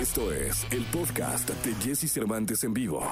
Esto es el podcast de Jesse Cervantes en vivo.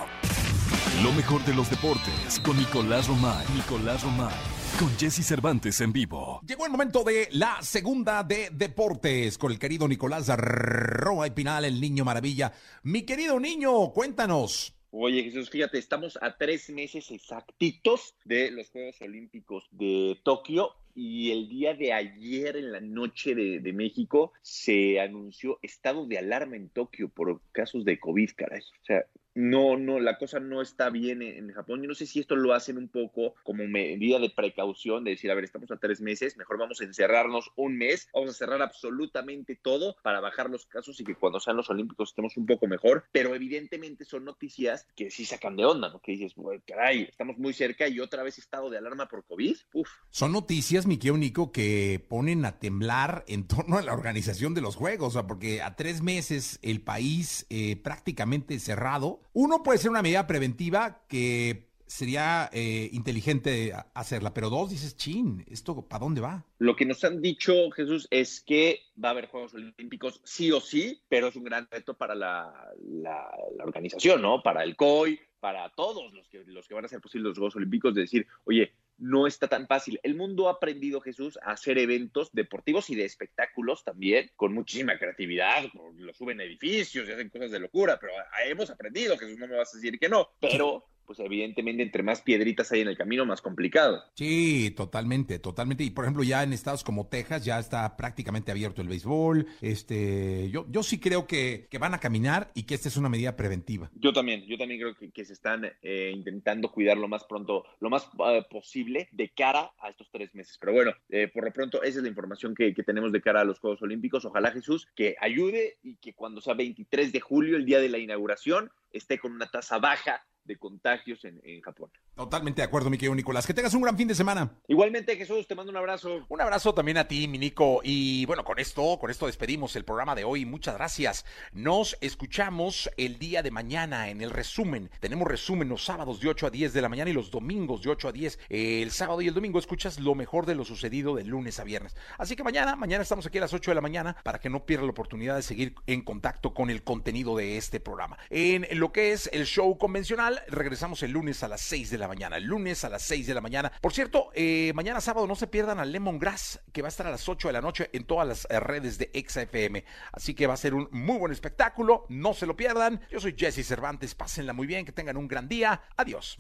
Lo mejor de los deportes con Nicolás Romay. Nicolás Romay. Con Jesse Cervantes en vivo. Llegó el momento de la segunda de deportes con el querido Nicolás Romay Pinal, el niño maravilla. Mi querido niño, cuéntanos. Oye, Jesús, fíjate, estamos a tres meses exactitos de los Juegos Olímpicos de Tokio y el día de ayer en la noche de, de, México se anunció estado de alarma en Tokio por casos de COVID, caray. O sea, no, no, la cosa no está bien en, Japón. Yo no sé si esto lo hacen un poco como medida de precaución, de decir, a ver, estamos a tres meses, mejor vamos a encerrarnos un mes, vamos a cerrar absolutamente todo para bajar los casos y que cuando sean los Olímpicos estemos un poco mejor. Pero evidentemente son noticias que sí sacan de onda, ¿no? Que dices, caray, estamos muy cerca y otra vez estado de alarma por COVID. Uf. Son noticias, mi querido Nico, que ponen a temblar en torno a la organización de los Juegos, o sea, porque a tres meses el país eh, prácticamente cerrado uno puede ser una medida preventiva que sería eh, inteligente hacerla, pero dos dices, chin, ¿esto para dónde va? Lo que nos han dicho, Jesús, es que va a haber Juegos Olímpicos sí o sí, pero es un gran reto para la, la, organización, ¿no? Para el COI, para todos los que, los que van a hacer posibles los Juegos Olímpicos, de decir, oye, no está tan fácil. El mundo ha aprendido, Jesús, a hacer eventos deportivos y de espectáculos también, con muchísima creatividad, lo suben edificios y hacen cosas de locura, pero hemos aprendido, Jesús, no me vas a decir que no, pero pues evidentemente entre más piedritas hay en el camino, más complicado. Sí, totalmente, totalmente. Y por ejemplo, ya en estados como Texas ya está prácticamente abierto el béisbol. Este, yo, yo sí creo que, que van a caminar y que esta es una medida preventiva. Yo también, yo también creo que, que se están eh, intentando cuidar lo más pronto, lo más uh, posible de cara a estos tres meses. Pero bueno, eh, por lo pronto esa es la información que, que tenemos de cara a los Juegos Olímpicos. Ojalá Jesús que ayude y que cuando sea 23 de julio, el día de la inauguración, esté con una tasa baja de contagios en, en, Japón. Totalmente de acuerdo, mi querido Nicolás. Que tengas un gran fin de semana. Igualmente, Jesús, te mando un abrazo. Un abrazo también a ti, mi Nico. Y bueno, con esto, con esto despedimos el programa de hoy. Muchas gracias. Nos escuchamos el día de mañana en el resumen. Tenemos resumen los sábados de 8 a 10 de la mañana y los domingos de 8 a 10. El sábado y el domingo escuchas lo mejor de lo sucedido de lunes a viernes. Así que mañana, mañana estamos aquí a las 8 de la mañana para que no pierda la oportunidad de seguir en contacto con el contenido de este programa. En lo que es el show convencional, regresamos el lunes a las 6 de la mañana. El lunes a las 6 de la mañana. Por cierto, eh, mañana sábado no se pierdan al Lemongrass, que va a estar a las 8 de la noche en todas las redes de XFM. Así que va a ser un muy buen espectáculo. No se lo pierdan. Yo soy Jesse Cervantes. Pásenla muy bien. Que tengan un gran día. Adiós.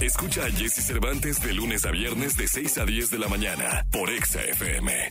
Escucha a Jesse Cervantes de lunes a viernes de 6 a 10 de la mañana por XFM.